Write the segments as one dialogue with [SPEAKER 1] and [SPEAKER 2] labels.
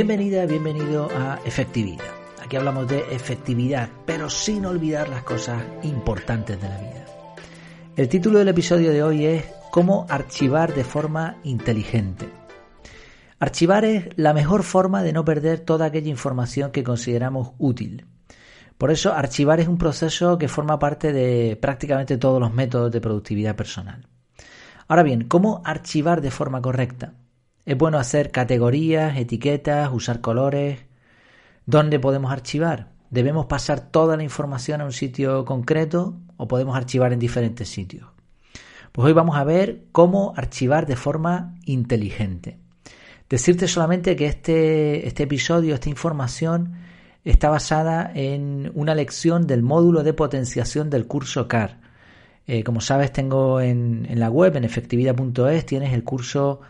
[SPEAKER 1] Bienvenida, bienvenido a Efectividad. Aquí hablamos de efectividad, pero sin olvidar las cosas importantes de la vida. El título del episodio de hoy es Cómo archivar de forma inteligente. Archivar es la mejor forma de no perder toda aquella información que consideramos útil. Por eso, archivar es un proceso que forma parte de prácticamente todos los métodos de productividad personal. Ahora bien, ¿cómo archivar de forma correcta? Es bueno hacer categorías, etiquetas, usar colores. ¿Dónde podemos archivar? ¿Debemos pasar toda la información a un sitio concreto o podemos archivar en diferentes sitios? Pues hoy vamos a ver cómo archivar de forma inteligente. Decirte solamente que este, este episodio, esta información, está basada en una lección del módulo de potenciación del curso CAR. Eh, como sabes, tengo en, en la web, en efectividad.es, tienes el curso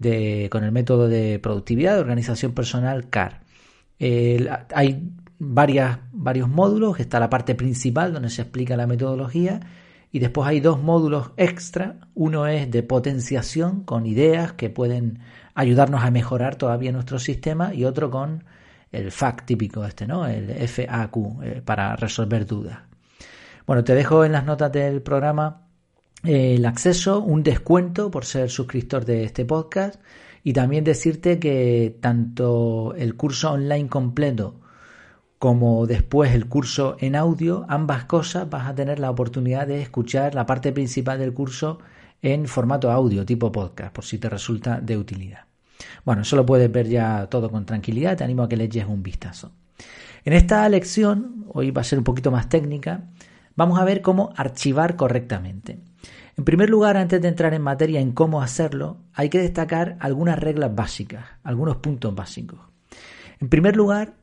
[SPEAKER 1] con el método de productividad de organización personal CAR. hay varias, varios módulos, está la parte principal donde se explica la metodología y después hay dos módulos extra. Uno es de potenciación con ideas que pueden ayudarnos a mejorar todavía nuestro sistema y otro con el FAQ típico este, ¿no? El FAQ eh, para resolver dudas. Bueno, te dejo en las notas del programa el acceso, un descuento por ser suscriptor de este podcast y también decirte que tanto el curso online completo como después el curso en audio, ambas cosas vas a tener la oportunidad de escuchar la parte principal del curso en formato audio tipo podcast, por si te resulta de utilidad. Bueno, eso lo puedes ver ya todo con tranquilidad, te animo a que le eches un vistazo. En esta lección, hoy va a ser un poquito más técnica, vamos a ver cómo archivar correctamente. En primer lugar, antes de entrar en materia en cómo hacerlo, hay que destacar algunas reglas básicas, algunos puntos básicos. En primer lugar,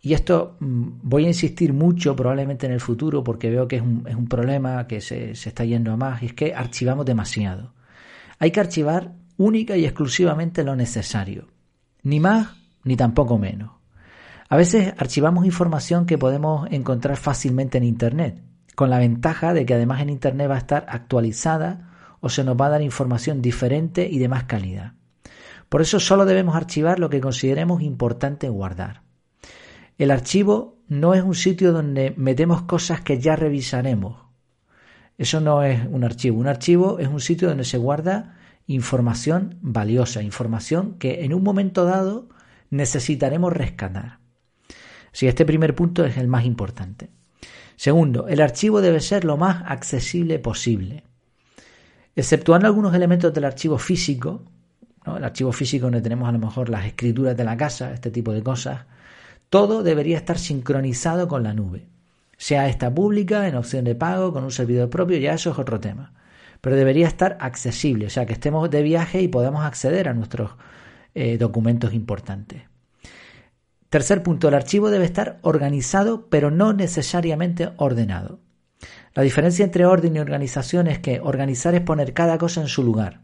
[SPEAKER 1] y esto mm, voy a insistir mucho probablemente en el futuro porque veo que es un, problema que se, se está yendo a más, y es que archivamos demasiado. Hay que archivar única y exclusivamente lo necesario, ni más ni tampoco menos. A veces archivamos información que podemos encontrar fácilmente en Internet, con la ventaja de que además en Internet va a estar actualizada o se nos va a dar información diferente y de más calidad. Por eso solo debemos archivar lo que consideremos importante guardar. El archivo no es un sitio donde metemos cosas que ya revisaremos. Eso no es un archivo. Un archivo es un sitio donde se guarda información valiosa, información que en un momento dado necesitaremos rescatar. Si este primer punto es el más importante. Segundo, el archivo debe ser lo más accesible posible. Exceptuando algunos elementos del archivo físico, el archivo físico donde tenemos a lo mejor las escrituras de la casa, este tipo de cosas, todo debería estar sincronizado con la nube. Sea esta pública, en opción de pago, con un servidor propio, ya eso es otro tema. Pero debería estar accesible, o sea, que estemos de viaje y podamos acceder a nuestros eh, documentos importantes. Tercer punto, el archivo debe estar organizado, pero no necesariamente ordenado. La diferencia entre orden y organización es que organizar es poner cada cosa en su lugar,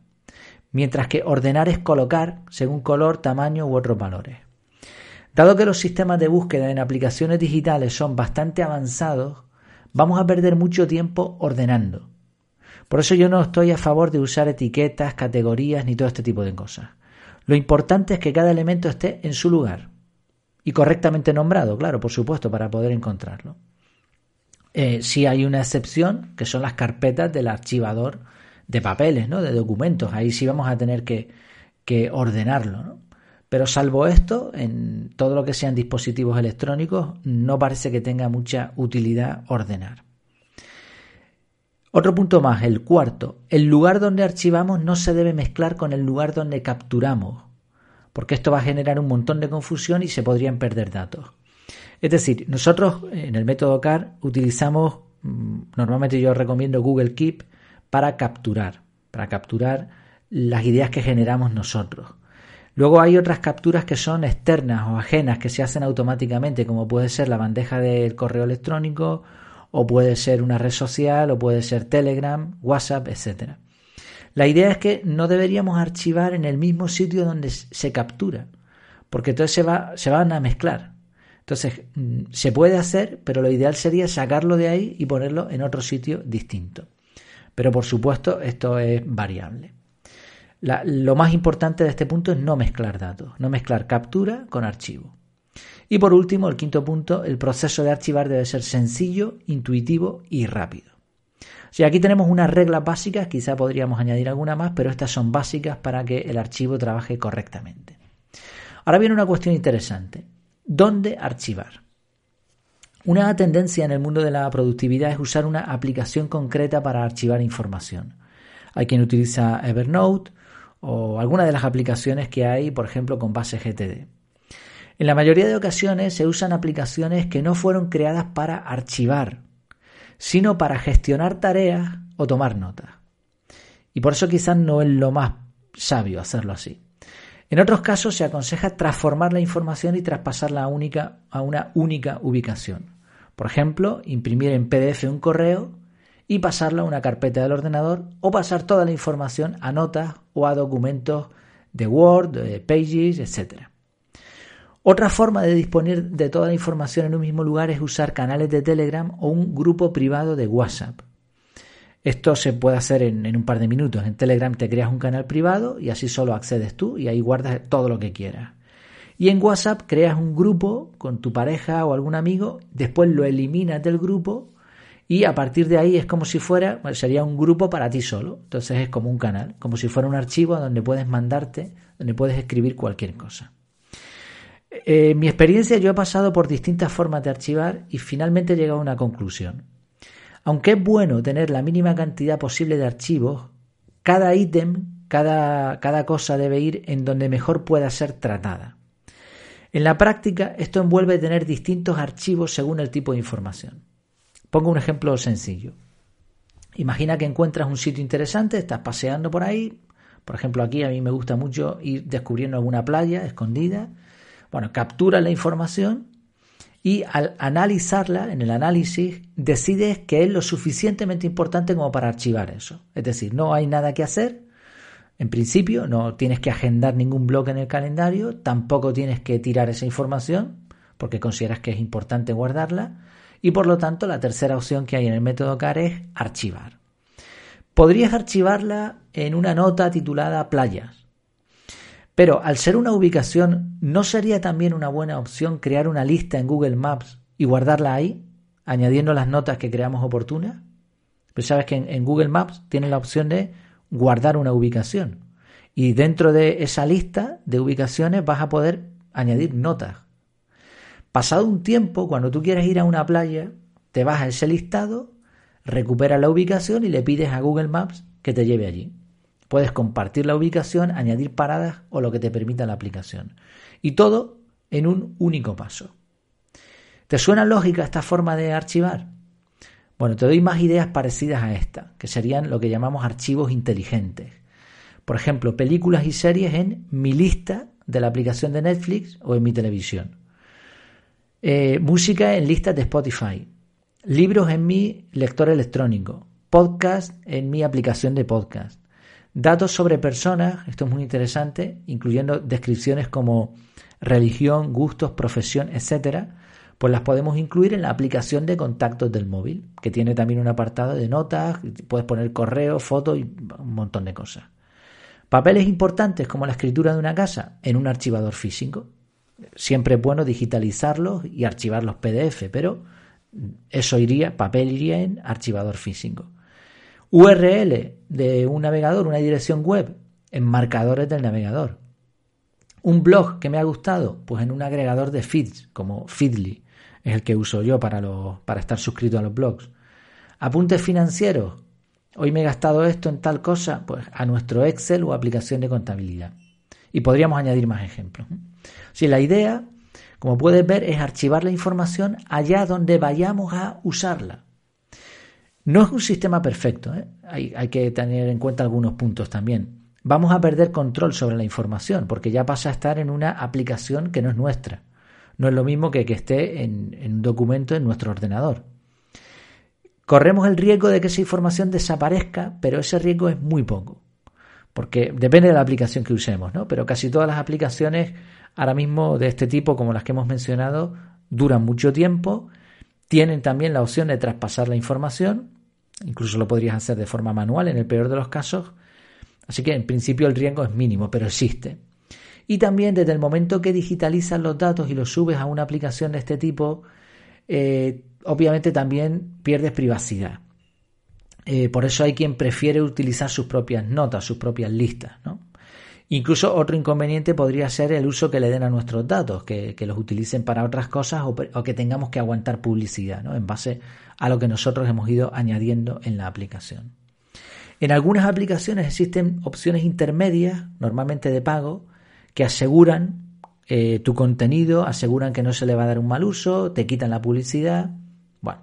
[SPEAKER 1] mientras que ordenar es colocar según color, tamaño u otros valores. Dado que los sistemas de búsqueda en aplicaciones digitales son bastante avanzados, vamos a perder mucho tiempo ordenando. Por eso yo no estoy a favor de usar etiquetas, categorías ni todo este tipo de cosas. Lo importante es que cada elemento esté en su lugar y correctamente nombrado, claro, por supuesto, para poder encontrarlo. Eh, si hay una excepción, que son las carpetas del archivador de papeles, ¿no? de documentos. Ahí sí vamos a tener que, que ordenarlo. ¿no? Pero salvo esto, en todo lo que sean dispositivos electrónicos, no parece que tenga mucha utilidad ordenar. Otro punto más, el cuarto. El lugar donde archivamos no se debe mezclar con el lugar donde capturamos porque esto va a generar un montón de confusión y se podrían perder datos. Es decir, nosotros en el método CAR utilizamos, mm, normalmente yo recomiendo Google Keep para capturar, para capturar las ideas que generamos nosotros. Luego hay otras capturas que son externas o ajenas que se hacen automáticamente, como puede ser la bandeja del correo electrónico, o puede ser una red social, o puede ser Telegram, WhatsApp, etcétera. La idea es que no deberíamos archivar en el mismo sitio donde se captura, porque entonces se, va, se van a mezclar. Entonces, mm, se puede hacer, pero lo ideal sería sacarlo de ahí y ponerlo en otro sitio distinto. Pero por supuesto, esto es variable. lo más importante de este punto es no mezclar datos, no mezclar captura con archivo. Y por último, el quinto punto, el proceso de archivar debe ser sencillo, intuitivo y rápido. O aquí tenemos unas reglas básicas, quizá podríamos añadir alguna más, pero estas son básicas para que el archivo trabaje correctamente. Ahora viene una cuestión interesante. ¿Dónde archivar? Una tendencia en el mundo de la productividad es usar una aplicación concreta para archivar información. Hay quien utiliza Evernote o alguna de las aplicaciones que hay, por ejemplo, con base GTD. En la mayoría de ocasiones se usan aplicaciones que no fueron creadas para archivar, sino para gestionar tareas o tomar notas. Y por eso quizás no es lo más sabio hacerlo así. En otros casos se aconseja transformar la información y traspasarla a, única, a una única ubicación. Por ejemplo, imprimir en PDF un correo y pasarlo a una carpeta del ordenador o pasar toda la información a notas o a documentos de Word, de Pages, etc. Otra forma de disponer de toda la información en un mismo lugar es usar canales de Telegram o un grupo privado de WhatsApp. Esto se puede hacer en, un par de minutos. En Telegram te creas un canal privado y así solo accedes tú y ahí guardas todo lo que quieras. Y en WhatsApp creas un grupo con tu pareja o algún amigo, después lo eliminas del grupo y a partir de ahí es como si fuera, sería un grupo para ti solo. Entonces es como un canal, como si fuera un archivo donde puedes mandarte, donde puedes escribir cualquier cosa. Eh, mi experiencia yo he pasado por distintas formas de archivar y finalmente he llegado a una conclusión. Aunque es bueno tener la mínima cantidad posible de archivos, cada ítem, cada, cada cosa debe ir en donde mejor pueda ser tratada. En la práctica, esto envuelve tener distintos archivos según el tipo de información. Pongo un ejemplo sencillo. Imagina que encuentras un sitio interesante, estás paseando por ahí. Por ejemplo, aquí a mí me gusta mucho ir descubriendo alguna playa escondida. Bueno, captura la información y al analizarla, en el análisis, decides que es lo suficientemente importante como para archivar eso. Es decir, no hay nada que hacer. En principio, no tienes que agendar ningún bloque en el calendario, tampoco tienes que tirar esa información porque consideras que es importante guardarla y por lo tanto la tercera opción que hay en el método CAR es archivar. Podrías archivarla en una nota titulada playas. Pero al ser una ubicación, ¿no sería también una buena opción crear una lista en Google Maps y guardarla ahí, añadiendo las notas que creamos oportunas? Pues sabes que en, Google Maps tienes la opción de guardar una ubicación. Y dentro de esa lista de ubicaciones vas a poder añadir notas. Pasado un tiempo, cuando tú quieres ir a una playa, te vas a ese listado, recuperas la ubicación y le pides a Google Maps que te lleve allí. Puedes compartir la ubicación, añadir paradas o lo que te permita la aplicación. Y todo en un único paso. ¿Te suena lógica esta forma de archivar? Bueno, te doy más ideas parecidas a esta, que serían lo que llamamos archivos inteligentes. Por ejemplo, películas y series en mi lista de la aplicación de Netflix o en mi televisión. Eh, música en listas de Spotify. Libros en mi lector electrónico. Podcast en mi aplicación de podcast. Datos sobre personas, esto es muy interesante, incluyendo descripciones como religión, gustos, profesión, etcétera, pues las podemos incluir en la aplicación de contactos del móvil, que tiene también un apartado de notas, puedes poner correo, fotos y un montón de cosas. Papeles importantes como la escritura de una casa en un archivador físico. Siempre es bueno digitalizarlos y archivar los PDF, pero eso iría, papel iría en archivador físico. URL de un navegador, una dirección web, en marcadores del navegador. Un blog que me ha gustado, pues en un agregador de feeds, como Feedly, es el que uso yo para, para estar suscrito a los blogs. Apuntes financieros. Hoy me he gastado esto en tal cosa, pues a nuestro Excel o aplicación de contabilidad. Y podríamos añadir más ejemplos. Si la idea, como puedes ver, es archivar la información allá donde vayamos a usarla. No es un sistema perfecto, ¿eh? hay, que tener en cuenta algunos puntos también. Vamos a perder control sobre la información porque ya pasa a estar en una aplicación que no es nuestra. No es lo mismo que que esté en, en un documento en nuestro ordenador. Corremos el riesgo de que esa información desaparezca, pero ese riesgo es muy poco porque depende de la aplicación que usemos, ¿no? Pero casi todas las aplicaciones ahora mismo de este tipo, como las que hemos mencionado, duran mucho tiempo, tienen también la opción de traspasar la información, incluso lo podrías hacer de forma manual en el peor de los casos, Así que en principio el riesgo es mínimo, pero existe. Y también desde el momento que digitalizas los datos y los subes a una aplicación de este tipo, eh, obviamente también pierdes privacidad. Eh, por eso hay quien prefiere utilizar sus propias notas, sus propias listas. Incluso otro inconveniente podría ser el uso que le den a nuestros datos, que, los utilicen para otras cosas o, que tengamos que aguantar publicidad ¿no? en base a lo que nosotros hemos ido añadiendo en la aplicación. En algunas aplicaciones existen opciones intermedias, normalmente de pago, que aseguran eh, tu contenido, aseguran que no se le va a dar un mal uso, te quitan la publicidad. Bueno,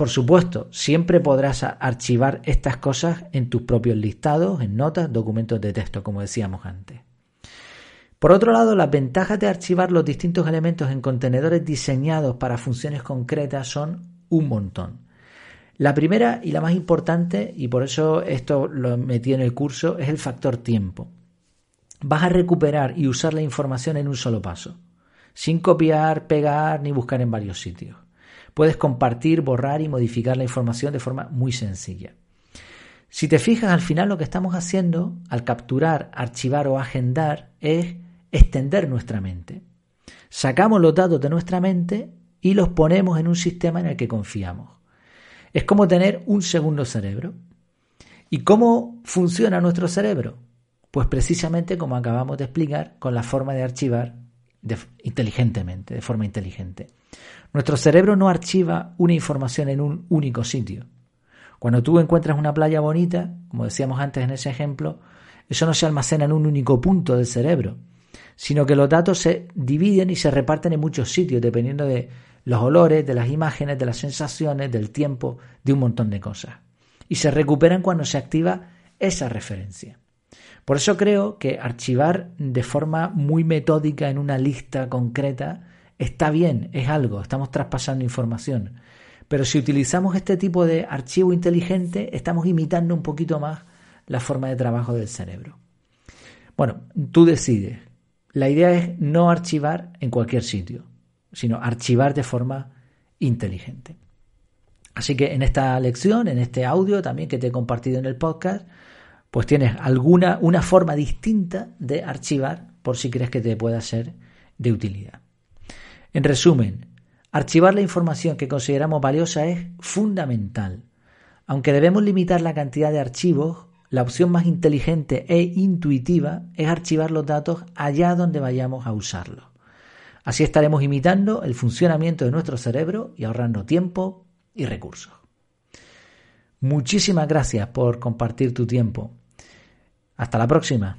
[SPEAKER 1] por supuesto, siempre podrás archivar estas cosas en tus propios listados, en notas, documentos de texto, como decíamos antes. Por otro lado, las ventajas de archivar los distintos elementos en contenedores diseñados para funciones concretas son un montón. La primera y la más importante, y por eso esto lo metí en el curso, es el factor tiempo. Vas a recuperar y usar la información en un solo paso, sin copiar, pegar ni buscar en varios sitios. Puedes compartir, borrar y modificar la información de forma muy sencilla. Si te fijas, al final lo que estamos haciendo al capturar, archivar o agendar es extender nuestra mente. Sacamos los datos de nuestra mente y los ponemos en un sistema en el que confiamos. Es como tener un segundo cerebro. ¿Y cómo funciona nuestro cerebro? Pues precisamente como acabamos de explicar, con la forma de archivar inteligentemente, de forma inteligente. Nuestro cerebro no archiva una información en un único sitio. Cuando tú encuentras una playa bonita, como decíamos antes en ese ejemplo, eso no se almacena en un único punto del cerebro, sino que los datos se dividen y se reparten en muchos sitios, dependiendo de los olores, de las imágenes, de las sensaciones, del tiempo, de un montón de cosas. Y se recuperan cuando se activa esa referencia. Por eso creo que archivar de forma muy metódica en una lista concreta está bien, es algo, estamos traspasando información. Pero si utilizamos este tipo de archivo inteligente, estamos imitando un poquito más la forma de trabajo del cerebro. Bueno, tú decides. La idea es no archivar en cualquier sitio, sino archivar de forma inteligente. Así que en esta lección, en este audio también que te he compartido en el podcast, pues tienes alguna una forma distinta de archivar por si crees que te pueda ser de utilidad. En resumen, archivar la información que consideramos valiosa es fundamental. Aunque debemos limitar la cantidad de archivos, la opción más inteligente e intuitiva es archivar los datos allá donde vayamos a usarlos. Así estaremos imitando el funcionamiento de nuestro cerebro y ahorrando tiempo y recursos. Muchísimas gracias por compartir tu tiempo. Hasta la próxima.